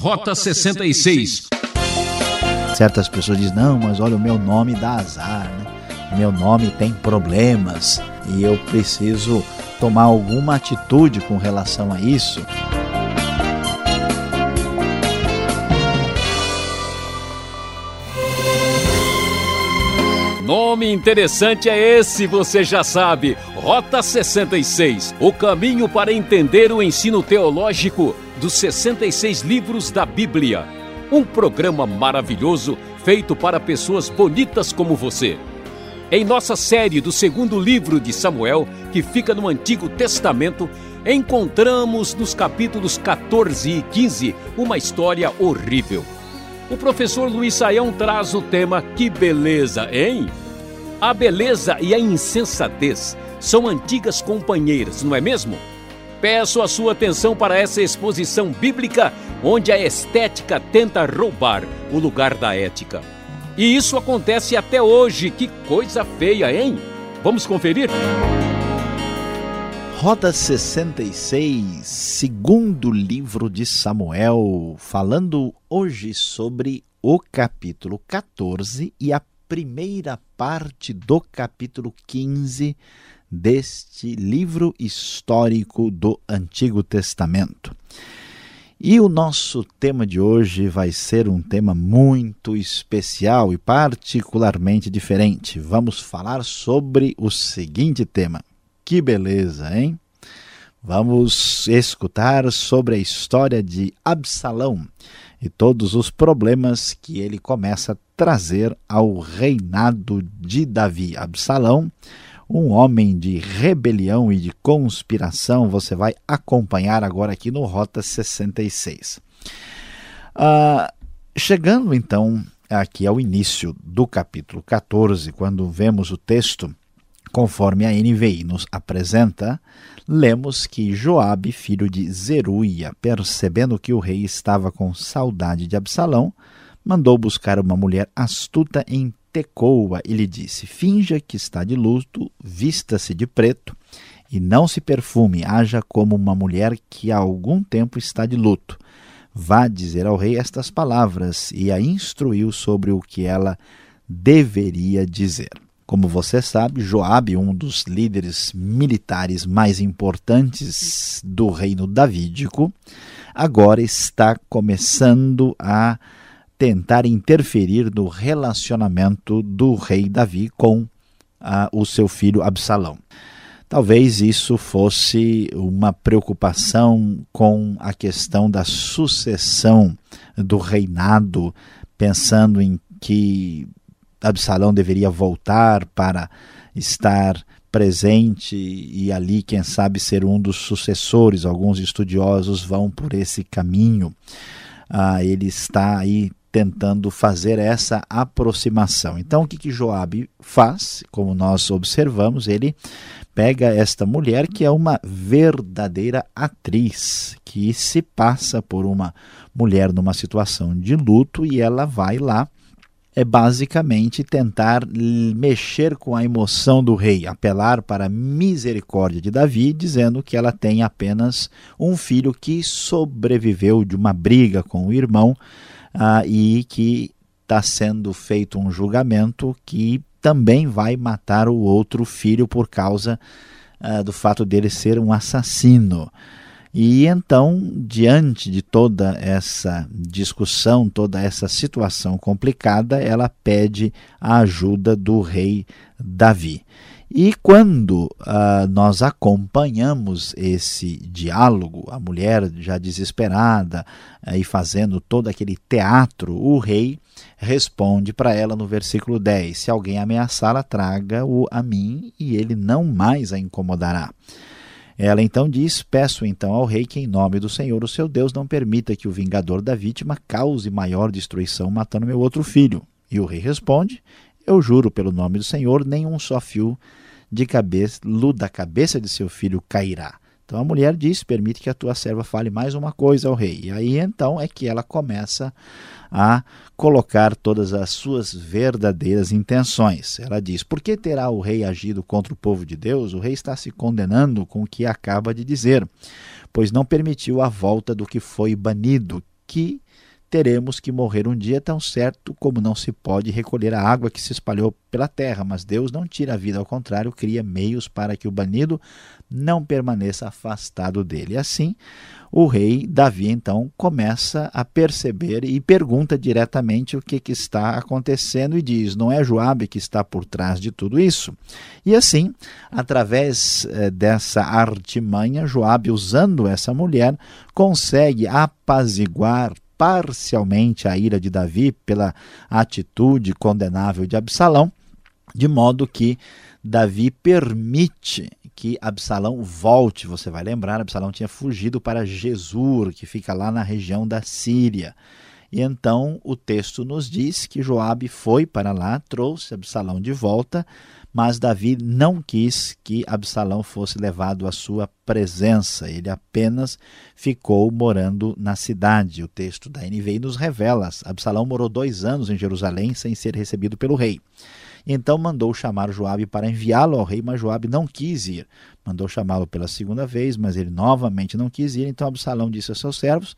Rota 66. Certas pessoas dizem: não, mas olha, o meu nome dá azar, né? meu nome tem problemas e eu preciso tomar alguma atitude com relação a isso. Nome interessante é esse, você já sabe. Rota 66 o caminho para entender o ensino teológico dos 66 livros da Bíblia. Um programa maravilhoso feito para pessoas bonitas como você. Em nossa série do segundo livro de Samuel, que fica no Antigo Testamento, encontramos nos capítulos 14 e 15 uma história horrível. O professor Luiz Saião traz o tema Que beleza, hein? A beleza e a insensatez são antigas companheiras, não é mesmo? Peço a sua atenção para essa exposição bíblica onde a estética tenta roubar o lugar da ética. E isso acontece até hoje. Que coisa feia, hein? Vamos conferir? Roda 66, segundo livro de Samuel, falando hoje sobre o capítulo 14 e a primeira parte do capítulo 15 deste livro histórico do Antigo Testamento. E o nosso tema de hoje vai ser um tema muito especial e particularmente diferente. Vamos falar sobre o seguinte tema. Que beleza, hein? Vamos escutar sobre a história de Absalão e todos os problemas que ele começa a trazer ao reinado de Davi. Absalão um homem de rebelião e de conspiração, você vai acompanhar agora aqui no Rota 66. Ah, chegando então aqui ao início do capítulo 14, quando vemos o texto conforme a NVI nos apresenta, lemos que Joabe, filho de Zeruia, percebendo que o rei estava com saudade de Absalão, mandou buscar uma mulher astuta em Tecoa e lhe disse: Finja que está de luto, vista-se de preto e não se perfume, haja como uma mulher que há algum tempo está de luto. Vá dizer ao rei estas palavras e a instruiu sobre o que ela deveria dizer. Como você sabe, Joabe, um dos líderes militares mais importantes do reino davídico, agora está começando a tentar interferir no relacionamento do rei Davi com ah, o seu filho Absalão. Talvez isso fosse uma preocupação com a questão da sucessão do reinado, pensando em que Absalão deveria voltar para estar presente e ali, quem sabe, ser um dos sucessores. Alguns estudiosos vão por esse caminho. Ah, ele está aí tentando fazer essa aproximação. Então, o que, que Joabe faz? Como nós observamos, ele pega esta mulher que é uma verdadeira atriz, que se passa por uma mulher numa situação de luto e ela vai lá é basicamente tentar mexer com a emoção do rei, apelar para a misericórdia de Davi, dizendo que ela tem apenas um filho que sobreviveu de uma briga com o irmão ah, e que está sendo feito um julgamento que também vai matar o outro filho por causa ah, do fato dele ser um assassino. E então, diante de toda essa discussão, toda essa situação complicada, ela pede a ajuda do rei Davi. E quando uh, nós acompanhamos esse diálogo, a mulher já desesperada uh, e fazendo todo aquele teatro, o rei responde para ela no versículo 10: Se alguém ameaçá-la, traga-o a mim e ele não mais a incomodará. Ela então diz: Peço então ao rei que, em nome do Senhor, o seu Deus, não permita que o vingador da vítima cause maior destruição matando meu outro filho. E o rei responde: Eu juro pelo nome do Senhor, nenhum só fio de cabeça, da cabeça de seu filho cairá. Então a mulher diz: Permite que a tua serva fale mais uma coisa ao rei. E aí então é que ela começa a colocar todas as suas verdadeiras intenções. Ela diz: Por que terá o rei agido contra o povo de Deus? O rei está se condenando com o que acaba de dizer, pois não permitiu a volta do que foi banido, que teremos que morrer um dia tão certo como não se pode recolher a água que se espalhou pela terra, mas Deus não tira a vida, ao contrário, cria meios para que o banido não permaneça afastado dele. Assim, o rei Davi então começa a perceber e pergunta diretamente o que, que está acontecendo e diz: não é Joabe que está por trás de tudo isso? E assim, através eh, dessa artimanha, Joabe, usando essa mulher, consegue apaziguar parcialmente a ira de Davi pela atitude condenável de Absalão, de modo que Davi permite que Absalão volte. Você vai lembrar, Absalão tinha fugido para Jesur, que fica lá na região da Síria. E então o texto nos diz que Joabe foi para lá, trouxe Absalão de volta, mas Davi não quis que Absalão fosse levado à sua presença. Ele apenas ficou morando na cidade. O texto da NVI nos revela: Absalão morou dois anos em Jerusalém sem ser recebido pelo rei. Então mandou chamar Joabe para enviá-lo ao rei, mas Joabe não quis ir. Mandou chamá-lo pela segunda vez, mas ele novamente não quis ir. Então Absalão disse aos seus servos: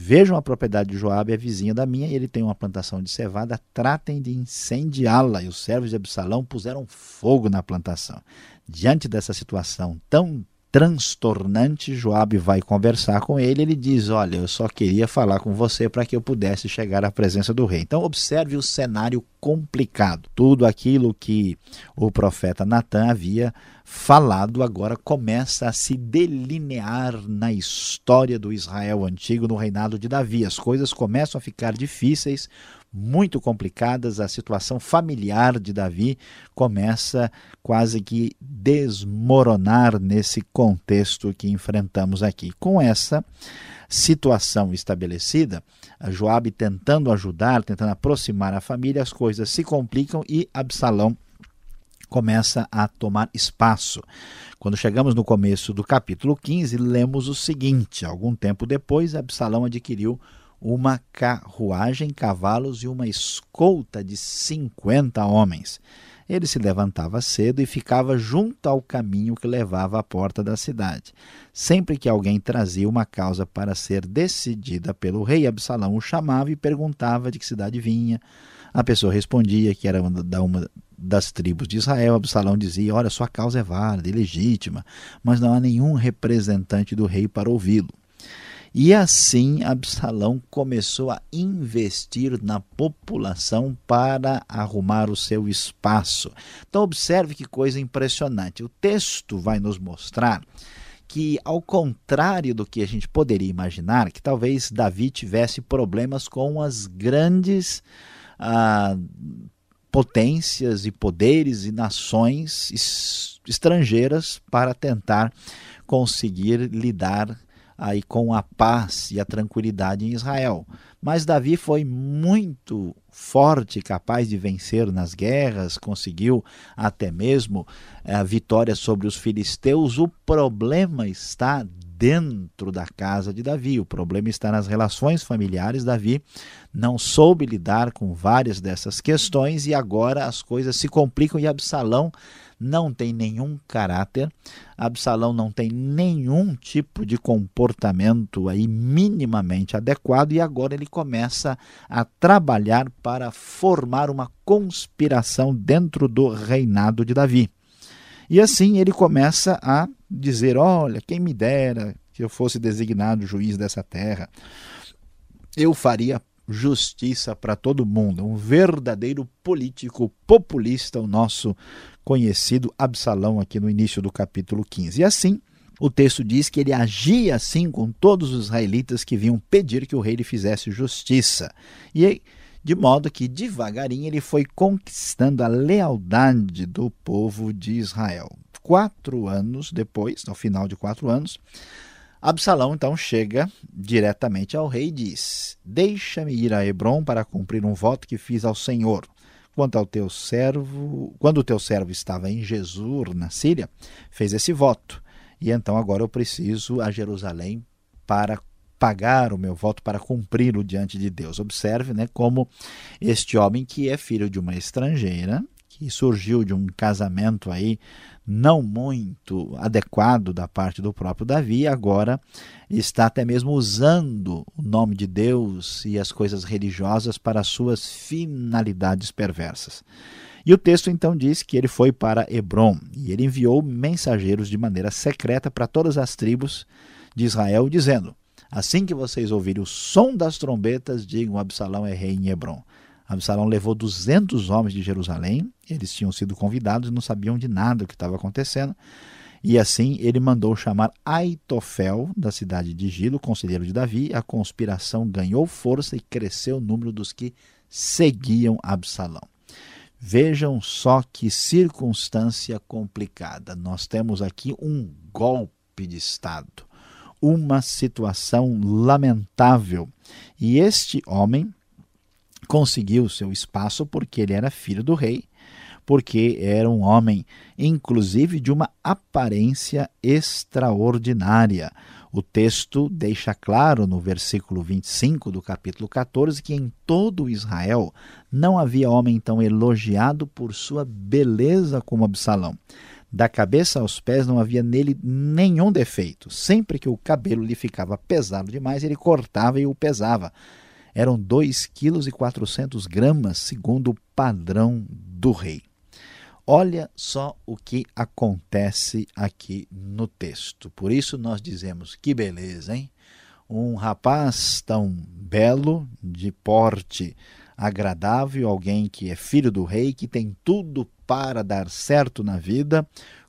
Vejam a propriedade de Joabe, é vizinha da minha, e ele tem uma plantação de cevada, tratem de incendiá-la. E os servos de Absalão puseram fogo na plantação. Diante dessa situação tão transtornante, Joabe vai conversar com ele, ele diz: "Olha, eu só queria falar com você para que eu pudesse chegar à presença do rei". Então observe o cenário complicado. Tudo aquilo que o profeta Natan havia falado agora começa a se delinear na história do Israel antigo no reinado de Davi. As coisas começam a ficar difíceis, muito complicadas, a situação familiar de Davi começa quase que desmoronar nesse contexto que enfrentamos aqui. Com essa situação estabelecida, Joabe tentando ajudar, tentando aproximar a família, as coisas se complicam e Absalão começa a tomar espaço. Quando chegamos no começo do capítulo 15, lemos o seguinte: algum tempo depois, Absalão adquiriu uma carruagem, cavalos e uma escolta de 50 homens. Ele se levantava cedo e ficava junto ao caminho que levava à porta da cidade. Sempre que alguém trazia uma causa para ser decidida pelo rei, Absalão o chamava e perguntava de que cidade vinha. A pessoa respondia que era da uma das tribos de Israel. Absalão dizia: Olha, sua causa é válida e legítima, mas não há nenhum representante do rei para ouvi-lo. E assim Absalão começou a investir na população para arrumar o seu espaço. Então, observe que coisa impressionante. O texto vai nos mostrar que, ao contrário do que a gente poderia imaginar, que talvez Davi tivesse problemas com as grandes ah, potências e poderes e nações estrangeiras para tentar conseguir lidar aí com a paz e a tranquilidade em Israel. Mas Davi foi muito forte, capaz de vencer nas guerras, conseguiu até mesmo eh, a vitória sobre os filisteus. O problema está dentro da casa de Davi. O problema está nas relações familiares. Davi não soube lidar com várias dessas questões e agora as coisas se complicam e Absalão não tem nenhum caráter, Absalão não tem nenhum tipo de comportamento aí minimamente adequado e agora ele começa a trabalhar para formar uma conspiração dentro do reinado de Davi. E assim ele começa a dizer: Olha, quem me dera que eu fosse designado juiz dessa terra, eu faria justiça para todo mundo. Um verdadeiro político populista, o nosso conhecido Absalão, aqui no início do capítulo 15. E assim, o texto diz que ele agia assim com todos os israelitas que vinham pedir que o rei lhe fizesse justiça. E de modo que devagarinho ele foi conquistando a lealdade do povo de Israel. Quatro anos depois, ao final de quatro anos, Absalão então chega diretamente ao rei e diz: Deixa-me ir a Hebron para cumprir um voto que fiz ao Senhor. Quanto ao teu servo, quando o teu servo estava em Jesus, na Síria, fez esse voto. E então agora eu preciso a Jerusalém para pagar o meu voto, para cumpri-lo diante de Deus. Observe né, como este homem que é filho de uma estrangeira, que surgiu de um casamento aí não muito adequado da parte do próprio Davi, agora está até mesmo usando o nome de Deus e as coisas religiosas para suas finalidades perversas. E o texto então diz que ele foi para Hebron e ele enviou mensageiros de maneira secreta para todas as tribos de Israel, dizendo: Assim que vocês ouvirem o som das trombetas, digam: Absalão é rei em Hebron. Absalão levou 200 homens de Jerusalém, eles tinham sido convidados e não sabiam de nada o que estava acontecendo. E assim ele mandou chamar Aitofel, da cidade de Gilo, conselheiro de Davi. A conspiração ganhou força e cresceu o número dos que seguiam Absalão. Vejam só que circunstância complicada. Nós temos aqui um golpe de Estado, uma situação lamentável. E este homem, conseguiu seu espaço porque ele era filho do rei, porque era um homem, inclusive, de uma aparência extraordinária. O texto deixa claro no versículo 25 do capítulo 14 que em todo Israel não havia homem tão elogiado por sua beleza como Absalão. Da cabeça aos pés não havia nele nenhum defeito. Sempre que o cabelo lhe ficava pesado demais, ele cortava e o pesava eram 2,4 kg, segundo o padrão do rei. Olha só o que acontece aqui no texto. Por isso nós dizemos que beleza, hein? Um rapaz tão belo, de porte agradável, alguém que é filho do rei, que tem tudo para dar certo na vida,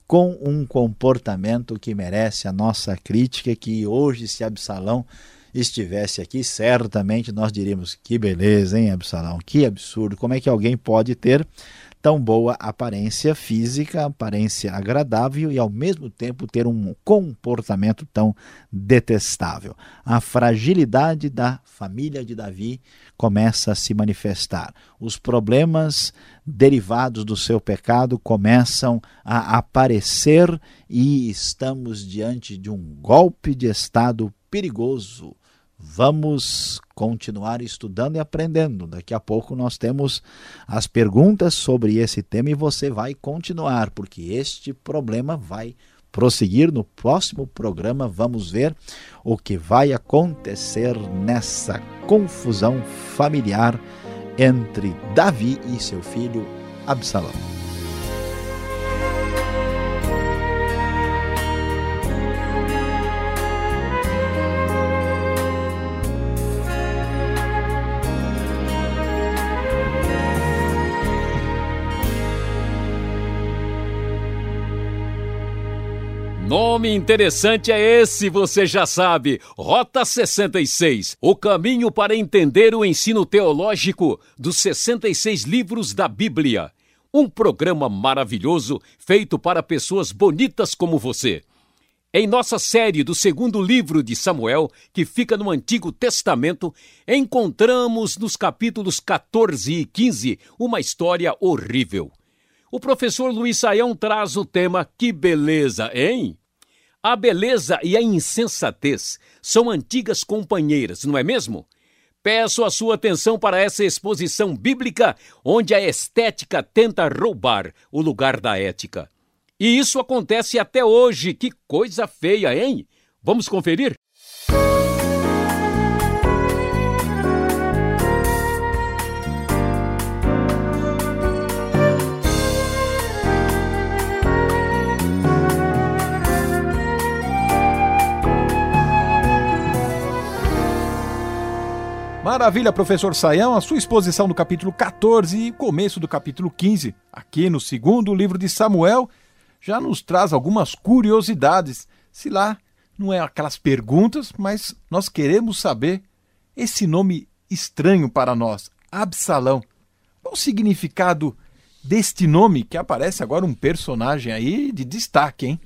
com um comportamento que merece a nossa crítica, que hoje se Absalão estivesse aqui, certamente nós diríamos: que beleza, hein, Absalão? Que absurdo! Como é que alguém pode ter tão boa aparência física, aparência agradável e ao mesmo tempo ter um comportamento tão detestável. A fragilidade da família de Davi começa a se manifestar. Os problemas derivados do seu pecado começam a aparecer e estamos diante de um golpe de estado perigoso Vamos continuar estudando e aprendendo. Daqui a pouco nós temos as perguntas sobre esse tema e você vai continuar, porque este problema vai prosseguir no próximo programa. Vamos ver o que vai acontecer nessa confusão familiar entre Davi e seu filho Absalão. Nome interessante é esse, você já sabe. Rota 66 o caminho para entender o ensino teológico dos 66 livros da Bíblia. Um programa maravilhoso feito para pessoas bonitas como você. Em nossa série do segundo livro de Samuel, que fica no Antigo Testamento, encontramos nos capítulos 14 e 15 uma história horrível. O professor Luiz Saião traz o tema Que beleza, hein? A beleza e a insensatez são antigas companheiras, não é mesmo? Peço a sua atenção para essa exposição bíblica onde a estética tenta roubar o lugar da ética. E isso acontece até hoje. Que coisa feia, hein? Vamos conferir? Maravilha, professor Saião, a sua exposição do capítulo 14 e começo do capítulo 15, aqui no segundo livro de Samuel, já nos traz algumas curiosidades. Se lá não é aquelas perguntas, mas nós queremos saber esse nome estranho para nós, Absalão. Qual o significado deste nome que aparece agora um personagem aí de destaque, hein?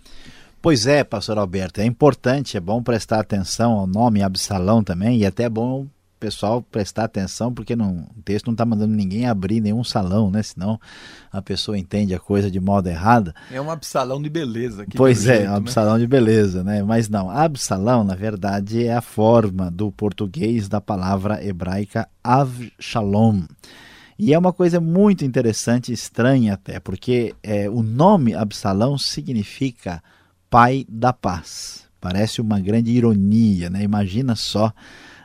Pois é, pastor Alberto, é importante, é bom prestar atenção ao nome Absalão também, e até é bom pessoal prestar atenção, porque não, o texto não está mandando ninguém abrir nenhum salão, né? Senão a pessoa entende a coisa de modo errado. É um absalão de beleza. Pois é, jeito, um absalão né? de beleza, né? Mas não, absalão, na verdade, é a forma do português da palavra hebraica avshalom. E é uma coisa muito interessante, estranha até, porque é, o nome Absalão significa pai da paz. Parece uma grande ironia, né? Imagina só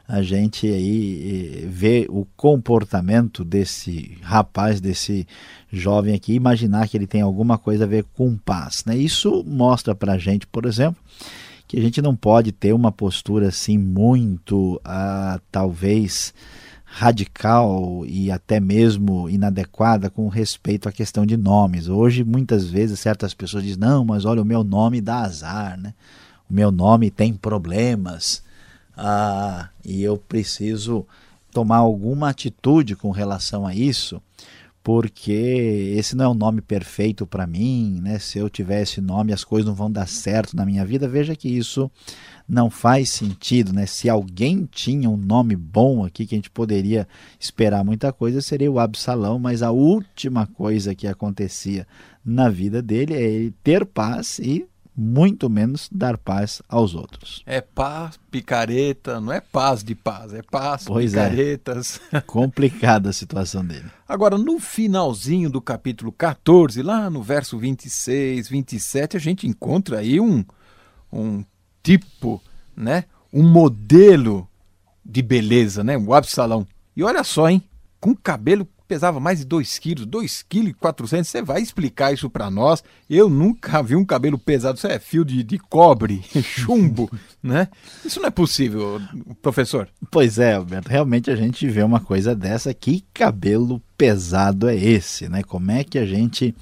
a gente aí ver o comportamento desse rapaz, desse jovem aqui, imaginar que ele tem alguma coisa a ver com paz. Né? Isso mostra para a gente, por exemplo, que a gente não pode ter uma postura assim muito, ah, talvez, radical e até mesmo inadequada com respeito à questão de nomes. Hoje, muitas vezes, certas pessoas dizem: não, mas olha, o meu nome dá azar, né? o meu nome tem problemas ah, e eu preciso tomar alguma atitude com relação a isso, porque esse não é o nome perfeito para mim, né? Se eu tiver esse nome, as coisas não vão dar certo na minha vida. Veja que isso não faz sentido, né? Se alguém tinha um nome bom aqui que a gente poderia esperar muita coisa, seria o Absalão, mas a última coisa que acontecia na vida dele é ele ter paz e muito menos dar paz aos outros. É paz, picareta, não é paz de paz, é paz, pois é. picaretas. É. Complicada a situação dele. Agora, no finalzinho do capítulo 14, lá no verso 26, 27, a gente encontra aí um, um tipo, né? Um modelo de beleza, né? O Absalão. E olha só, hein? Com cabelo pesava mais de 2 quilos, 2 quilos e 400, você vai explicar isso para nós? Eu nunca vi um cabelo pesado, isso é fio de, de cobre, chumbo, né? Isso não é possível, professor. Pois é, Alberto, realmente a gente vê uma coisa dessa, que cabelo pesado é esse, né? Como é que a gente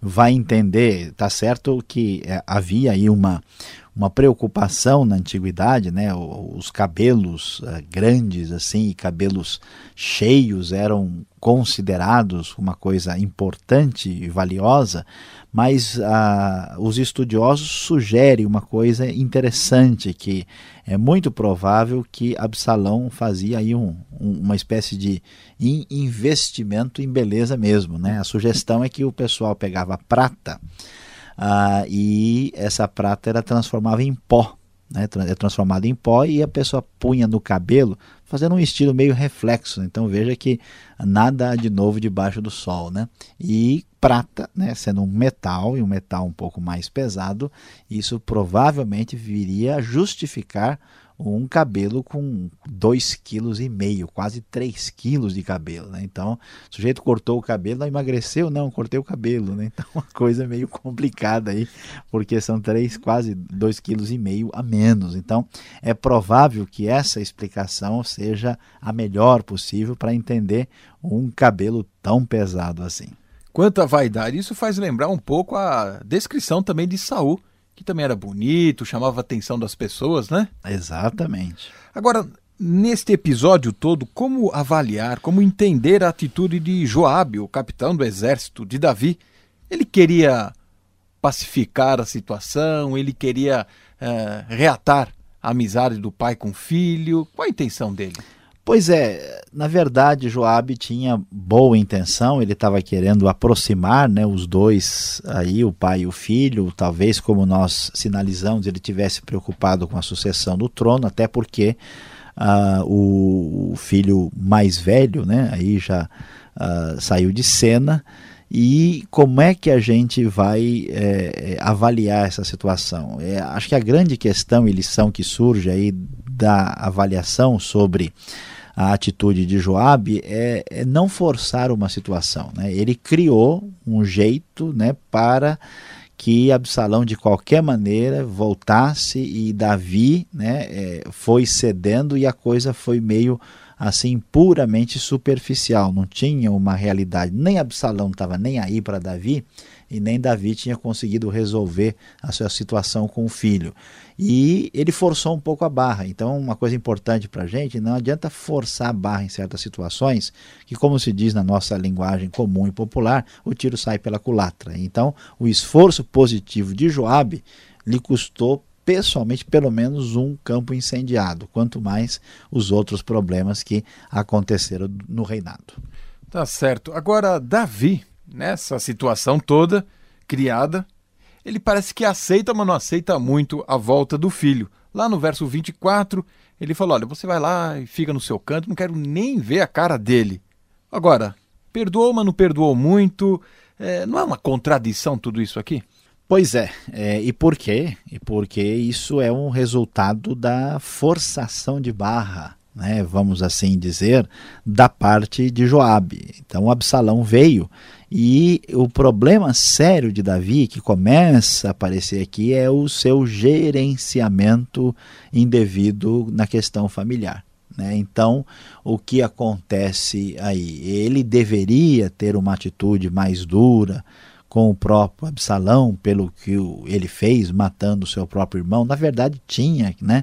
vai entender? Tá certo que é, havia aí uma uma preocupação na antiguidade, né? Os cabelos uh, grandes assim e cabelos cheios eram considerados uma coisa importante e valiosa, mas uh, os estudiosos sugerem uma coisa interessante que é muito provável que Absalão fazia aí um, um, uma espécie de investimento em beleza mesmo, né? A sugestão é que o pessoal pegava prata ah, e essa prata era transformada em pó, né, é transformada em pó e a pessoa punha no cabelo, fazendo um estilo meio reflexo. Então veja que nada de novo debaixo do sol, né? E prata, né, sendo um metal e um metal um pouco mais pesado, isso provavelmente viria a justificar um cabelo com 2,5 kg, quase 3 kg de cabelo. Né? Então, o sujeito cortou o cabelo, não emagreceu? Não, cortei o cabelo. Né? Então, uma coisa meio complicada aí, porque são 3, quase 2,5 kg a menos. Então, é provável que essa explicação seja a melhor possível para entender um cabelo tão pesado assim. Quanta vaidade, isso faz lembrar um pouco a descrição também de Saul que também era bonito, chamava a atenção das pessoas, né? Exatamente. Agora, neste episódio todo, como avaliar, como entender a atitude de Joabe, o capitão do exército de Davi? Ele queria pacificar a situação, ele queria uh, reatar a amizade do pai com o filho. Qual a intenção dele? Pois é, na verdade Joabe tinha boa intenção, ele estava querendo aproximar né, os dois aí, o pai e o filho, talvez como nós sinalizamos, ele tivesse preocupado com a sucessão do trono, até porque uh, o, o, filho mais velho né, aí já uh, saiu de cena, e como é que a gente vai é, avaliar essa situação? É, acho que a grande questão e lição que surge aí da avaliação sobre a atitude de Joabe é, é não forçar uma situação. Né? Ele criou um jeito né, para que Absalão de qualquer maneira voltasse e Davi né, é, foi cedendo e a coisa foi meio assim puramente superficial, não tinha uma realidade. Nem Absalão estava nem aí para Davi e nem Davi tinha conseguido resolver a sua situação com o filho. E ele forçou um pouco a barra. Então, uma coisa importante para a gente, não adianta forçar a barra em certas situações, que como se diz na nossa linguagem comum e popular, o tiro sai pela culatra. Então, o esforço positivo de Joabe lhe custou pessoalmente pelo menos um campo incendiado, quanto mais os outros problemas que aconteceram no reinado. Tá certo. Agora, Davi, nessa situação toda criada, ele parece que aceita, mas não aceita muito a volta do filho. Lá no verso 24, ele falou: Olha, você vai lá e fica no seu canto, não quero nem ver a cara dele. Agora, Perdoou, mas não perdoou muito. É, não é uma contradição tudo isso aqui? Pois é, é, e por quê? E porque isso é um resultado da forçação de barra, né, vamos assim dizer, da parte de Joabe. Então Absalão veio e o problema sério de Davi que começa a aparecer aqui é o seu gerenciamento indevido na questão familiar. Né? Então, o que acontece aí? Ele deveria ter uma atitude mais dura, com o próprio Absalão, pelo que ele fez, matando o seu próprio irmão, na verdade tinha né,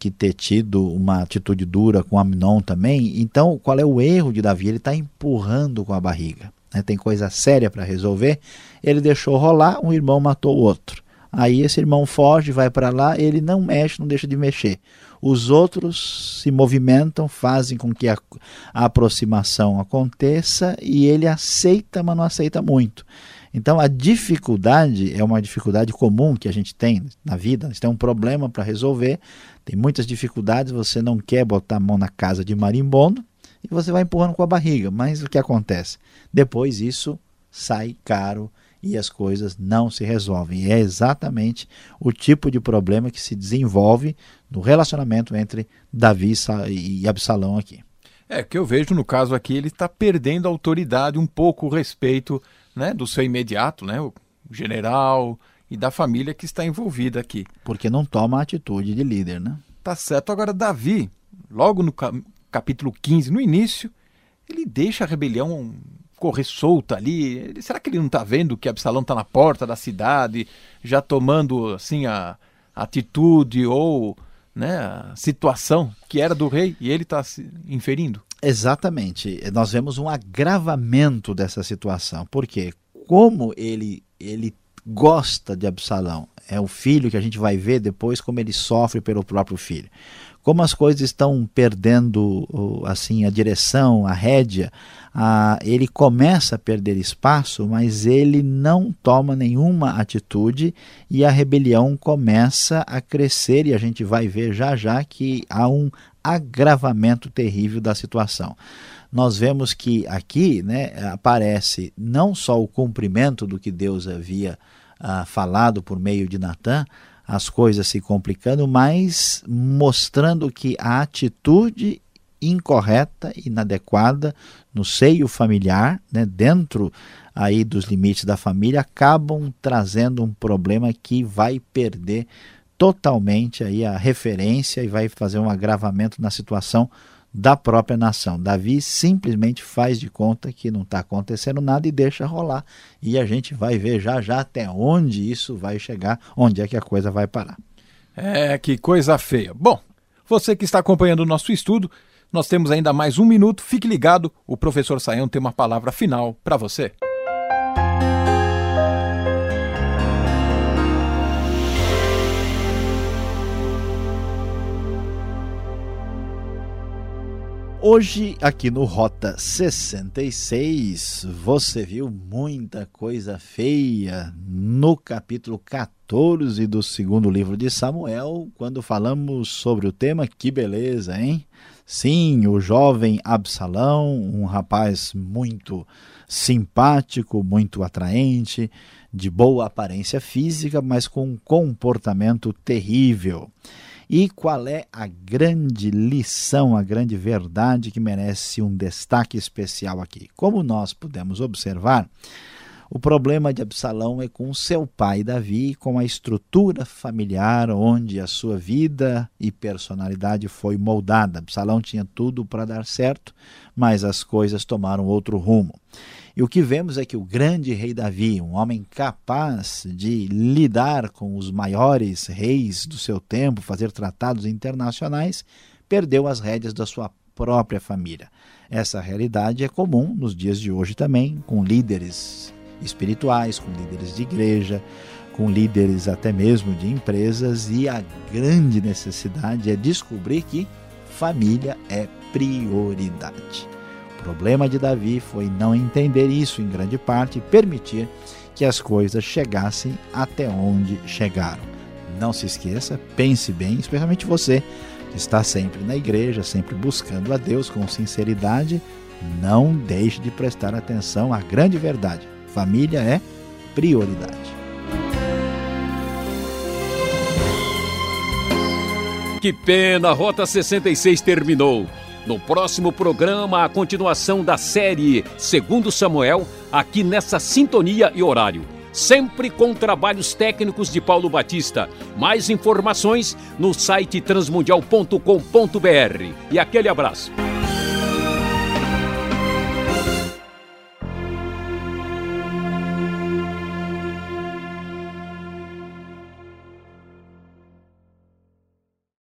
que ter tido uma atitude dura com Amnon também. Então, qual é o erro de Davi? Ele está empurrando com a barriga. Né, tem coisa séria para resolver. Ele deixou rolar, um irmão matou o outro. Aí esse irmão foge, vai para lá, ele não mexe, não deixa de mexer. Os outros se movimentam, fazem com que a, a aproximação aconteça e ele aceita, mas não aceita muito. Então a dificuldade é uma dificuldade comum que a gente tem na vida. Gente tem um problema para resolver, tem muitas dificuldades, você não quer botar a mão na casa de marimbondo e você vai empurrando com a barriga. Mas o que acontece? Depois isso sai caro e as coisas não se resolvem. E é exatamente o tipo de problema que se desenvolve no relacionamento entre Davi e Absalão aqui. É, que eu vejo no caso aqui, ele está perdendo a autoridade, um pouco o respeito né, do seu imediato, né, o general e da família que está envolvida aqui. Porque não toma a atitude de líder, né? Tá certo. Agora, Davi, logo no capítulo 15, no início, ele deixa a rebelião correr solta ali. Será que ele não está vendo que Absalão está na porta da cidade, já tomando assim a, atitude ou né, a situação que era do rei e ele está se inferindo? Exatamente. Nós vemos um agravamento dessa situação. Porque como ele ele gosta de Absalão, é o filho que a gente vai ver depois como ele sofre pelo próprio filho como as coisas estão perdendo assim a direção, a rédea, a, ele começa a perder espaço, mas ele não toma nenhuma atitude e a rebelião começa a crescer e a gente vai ver já já que há um agravamento terrível da situação. Nós vemos que aqui né, aparece não só o cumprimento do que Deus havia ah, falado por meio de Natã, as coisas se complicando, mas mostrando que a atitude incorreta, inadequada no seio familiar, né, dentro aí dos limites da família, acabam trazendo um problema que vai perder totalmente aí a referência e vai fazer um agravamento na situação da própria nação. Davi simplesmente faz de conta que não está acontecendo nada e deixa rolar. E a gente vai ver já já até onde isso vai chegar, onde é que a coisa vai parar. É, que coisa feia. Bom, você que está acompanhando o nosso estudo, nós temos ainda mais um minuto. Fique ligado, o professor Saião tem uma palavra final para você. Hoje, aqui no Rota 66, você viu muita coisa feia no capítulo 14 do segundo livro de Samuel, quando falamos sobre o tema Que beleza, hein? Sim, o jovem Absalão, um rapaz muito simpático, muito atraente, de boa aparência física, mas com um comportamento terrível. E qual é a grande lição, a grande verdade que merece um destaque especial aqui? Como nós pudemos observar, o problema de Absalão é com seu pai Davi, com a estrutura familiar onde a sua vida e personalidade foi moldada. Absalão tinha tudo para dar certo, mas as coisas tomaram outro rumo. E o que vemos é que o grande rei Davi, um homem capaz de lidar com os maiores reis do seu tempo, fazer tratados internacionais, perdeu as rédeas da sua própria família. Essa realidade é comum nos dias de hoje também, com líderes espirituais, com líderes de igreja, com líderes até mesmo de empresas, e a grande necessidade é descobrir que família é prioridade. O problema de Davi foi não entender isso em grande parte e permitir que as coisas chegassem até onde chegaram. Não se esqueça, pense bem, especialmente você que está sempre na igreja, sempre buscando a Deus com sinceridade. não deixe de prestar atenção à grande verdade: família é prioridade. Que pena, Rota 66 terminou. No próximo programa, a continuação da série Segundo Samuel, aqui nessa sintonia e horário. Sempre com trabalhos técnicos de Paulo Batista. Mais informações no site transmundial.com.br. E aquele abraço.